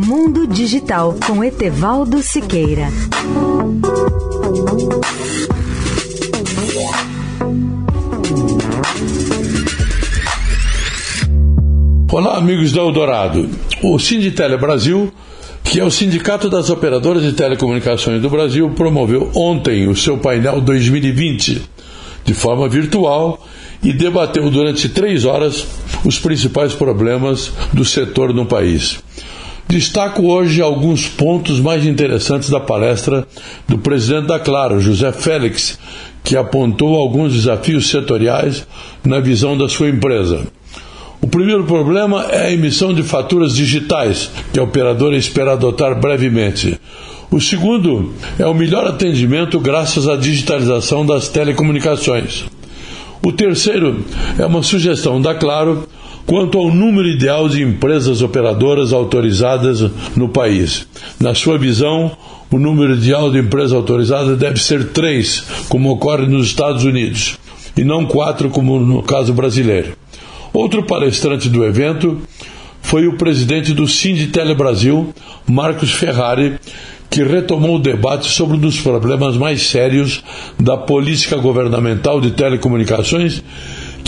Mundo Digital com Etevaldo Siqueira. Olá, amigos da Eldorado. O Sinditele Brasil, que é o Sindicato das Operadoras de Telecomunicações do Brasil, promoveu ontem o seu painel 2020 de forma virtual e debateu durante três horas os principais problemas do setor no país. Destaco hoje alguns pontos mais interessantes da palestra do presidente da Claro, José Félix, que apontou alguns desafios setoriais na visão da sua empresa. O primeiro problema é a emissão de faturas digitais, que a operadora espera adotar brevemente. O segundo é o melhor atendimento graças à digitalização das telecomunicações. O terceiro é uma sugestão da Claro quanto ao número ideal de empresas operadoras autorizadas no país. Na sua visão, o número ideal de empresas autorizadas deve ser três, como ocorre nos Estados Unidos, e não quatro, como no caso brasileiro. Outro palestrante do evento foi o presidente do Sinditele Brasil, Marcos Ferrari, que retomou o debate sobre um dos problemas mais sérios da política governamental de telecomunicações,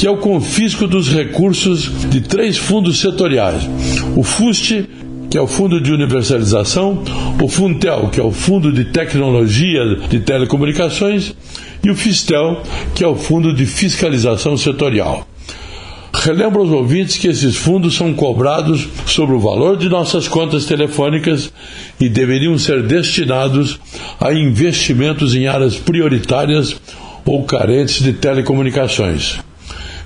que é o confisco dos recursos de três fundos setoriais: o FUST, que é o Fundo de Universalização, o Funtel, que é o Fundo de Tecnologia de Telecomunicações, e o Fistel, que é o Fundo de Fiscalização Setorial. Relembro aos ouvintes que esses fundos são cobrados sobre o valor de nossas contas telefônicas e deveriam ser destinados a investimentos em áreas prioritárias ou carentes de telecomunicações.